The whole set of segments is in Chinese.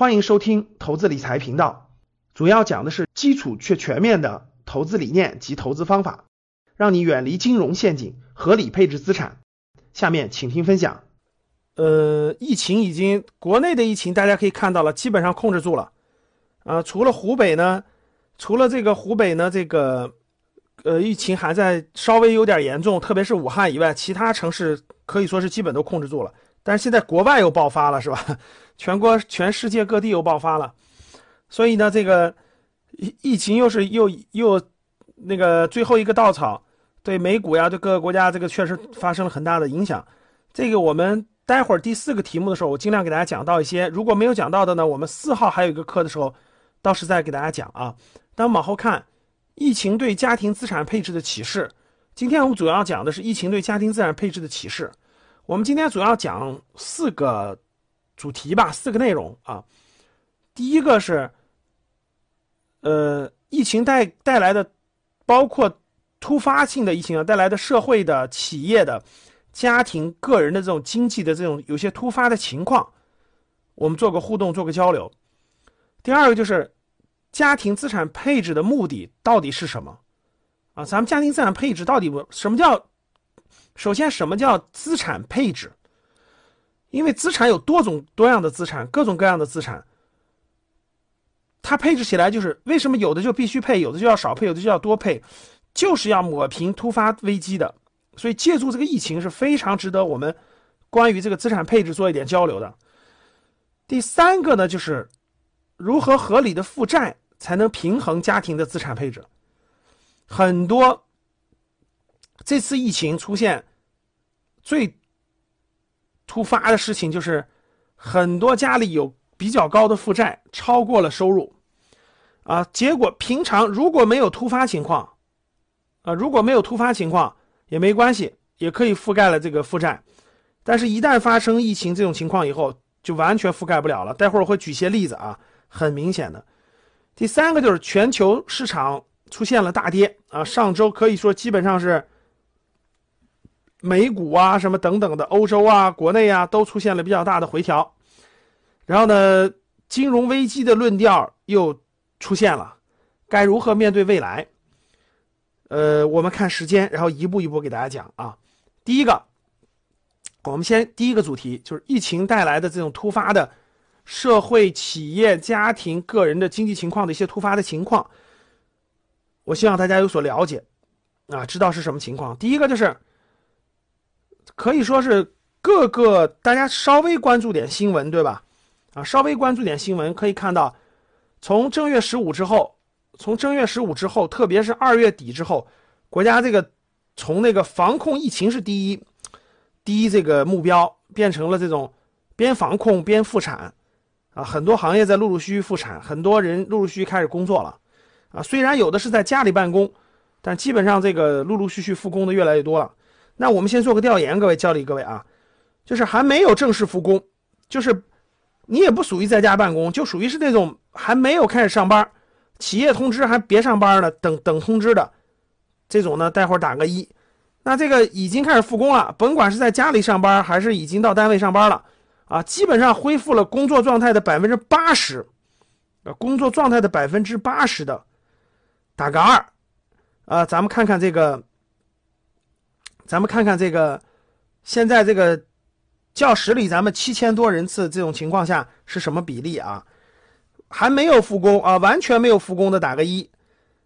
欢迎收听投资理财频道，主要讲的是基础却全面的投资理念及投资方法，让你远离金融陷阱，合理配置资产。下面请听分享。呃，疫情已经国内的疫情大家可以看到了，基本上控制住了。啊，除了湖北呢，除了这个湖北呢，这个呃疫情还在稍微有点严重，特别是武汉以外，其他城市可以说是基本都控制住了。但是现在国外又爆发了，是吧？全国全世界各地又爆发了，所以呢，这个疫疫情又是又又那个最后一个稻草，对美股呀，对各个国家这个确实发生了很大的影响。这个我们待会儿第四个题目的时候，我尽量给大家讲到一些。如果没有讲到的呢，我们四号还有一个课的时候，到时再给大家讲啊。但往后看，疫情对家庭资产配置的启示。今天我们主要讲的是疫情对家庭资产配置的启示。我们今天主要讲四个。主题吧，四个内容啊。第一个是，呃，疫情带带来的，包括突发性的疫情啊带来的社会的、企业的、家庭、个人的这种经济的这种有些突发的情况，我们做个互动，做个交流。第二个就是家庭资产配置的目的到底是什么啊？咱们家庭资产配置到底什么叫？首先，什么叫资产配置？因为资产有多种多样的资产，各种各样的资产，它配置起来就是为什么有的就必须配，有的就要少配，有的就要多配，就是要抹平突发危机的。所以借助这个疫情是非常值得我们关于这个资产配置做一点交流的。第三个呢，就是如何合理的负债才能平衡家庭的资产配置。很多这次疫情出现最。突发的事情就是，很多家里有比较高的负债，超过了收入，啊，结果平常如果没有突发情况，啊，如果没有突发情况也没关系，也可以覆盖了这个负债，但是，一旦发生疫情这种情况以后，就完全覆盖不了了。待会儿我会举些例子啊，很明显的。第三个就是全球市场出现了大跌啊，上周可以说基本上是。美股啊，什么等等的，欧洲啊，国内啊，都出现了比较大的回调。然后呢，金融危机的论调又出现了，该如何面对未来？呃，我们看时间，然后一步一步给大家讲啊。第一个，我们先第一个主题就是疫情带来的这种突发的社会、企业、家庭、个人的经济情况的一些突发的情况，我希望大家有所了解啊，知道是什么情况。第一个就是。可以说是各个大家稍微关注点新闻，对吧？啊，稍微关注点新闻，可以看到，从正月十五之后，从正月十五之后，特别是二月底之后，国家这个从那个防控疫情是第一，第一这个目标，变成了这种边防控边复产，啊，很多行业在陆陆续续复产，很多人陆陆续续开始工作了，啊，虽然有的是在家里办公，但基本上这个陆陆续续复工的越来越多了。那我们先做个调研，各位教理各位啊，就是还没有正式复工，就是你也不属于在家办公，就属于是那种还没有开始上班，企业通知还别上班呢，等等通知的这种呢，待会儿打个一。那这个已经开始复工了，甭管是在家里上班还是已经到单位上班了啊，基本上恢复了工作状态的百分之八十，工作状态的百分之八十的，打个二，啊，咱们看看这个。咱们看看这个，现在这个教室里，咱们七千多人次这种情况下是什么比例啊？还没有复工啊，完全没有复工的打个一，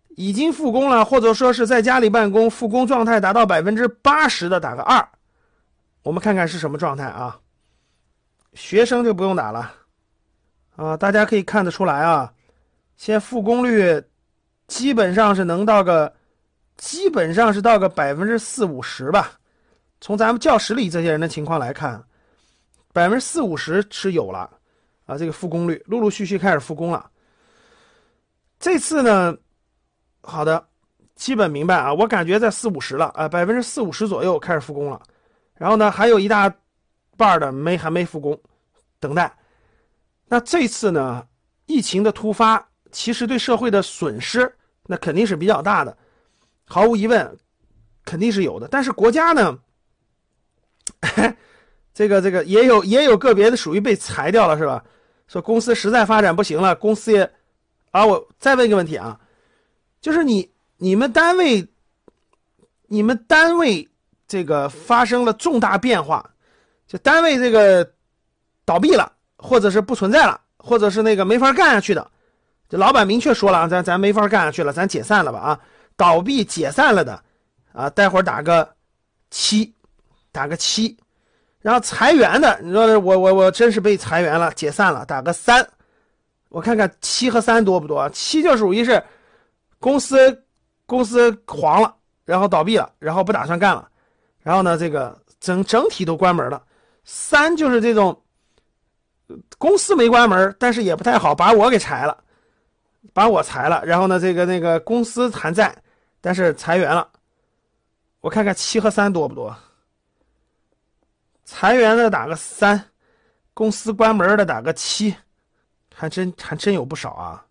已经复工了或者说是在家里办公复工状态达到百分之八十的打个二。我们看看是什么状态啊？学生就不用打了啊，大家可以看得出来啊，现在复工率基本上是能到个。基本上是到个百分之四五十吧，从咱们教室里这些人的情况来看，百分之四五十是有了，啊，这个复工率陆陆续续开始复工了。这次呢，好的，基本明白啊，我感觉在四五十了啊，百分之四五十左右开始复工了，然后呢，还有一大半的没还没复工，等待。那这次呢，疫情的突发，其实对社会的损失那肯定是比较大的。毫无疑问，肯定是有的。但是国家呢，这个这个也有也有个别的属于被裁掉了，是吧？说公司实在发展不行了，公司也啊，我再问一个问题啊，就是你你们单位，你们单位这个发生了重大变化，就单位这个倒闭了，或者是不存在了，或者是那个没法干下去的，这老板明确说了啊，咱咱没法干下去了，咱解散了吧啊，倒闭解散了的啊，待会儿打个七，打个七。然后裁员的，你说我我我真是被裁员了，解散了，打个三，我看看七和三多不多？七就属于是公司公司黄了，然后倒闭了，然后不打算干了，然后呢这个整整体都关门了。三就是这种公司没关门，但是也不太好，把我给裁了，把我裁了，然后呢这个那个公司还在，但是裁员了。我看看七和三多不多？裁员的打个三，公司关门的打个七，还真还真有不少啊，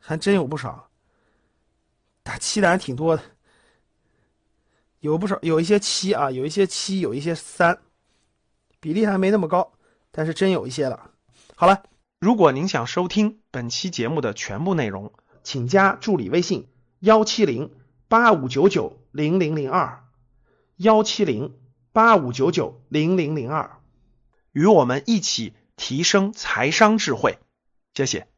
还真有不少，打七的还挺多的，有不少有一些七啊，有一些七，有一些三，比例还没那么高，但是真有一些了。好了，如果您想收听本期节目的全部内容，请加助理微信幺七零八五九九零零零二幺七零。八五九九零零零二，与我们一起提升财商智慧，谢谢。